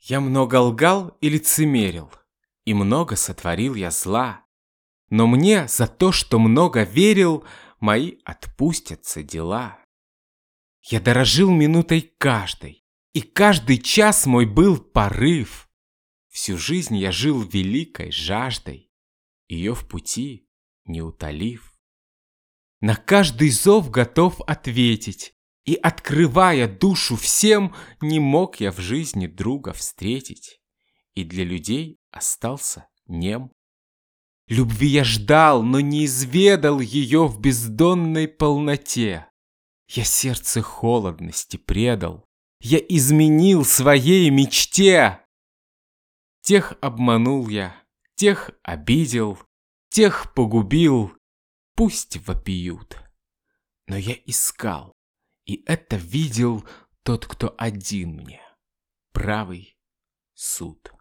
Я много лгал и лицемерил, и много сотворил я зла. Но мне за то, что много верил, мои отпустятся дела. Я дорожил минутой каждой, и каждый час мой был порыв. Всю жизнь я жил великой жаждой, ее в пути не утолив. На каждый зов готов ответить, и, открывая душу всем, не мог я в жизни друга встретить, и для людей остался нем. Любви я ждал, но не изведал ее в бездонной полноте. Я сердце холодности предал, я изменил своей мечте. Тех обманул я, тех обидел, тех погубил, пусть вопиют. Но я искал, и это видел тот, кто один мне, правый суд.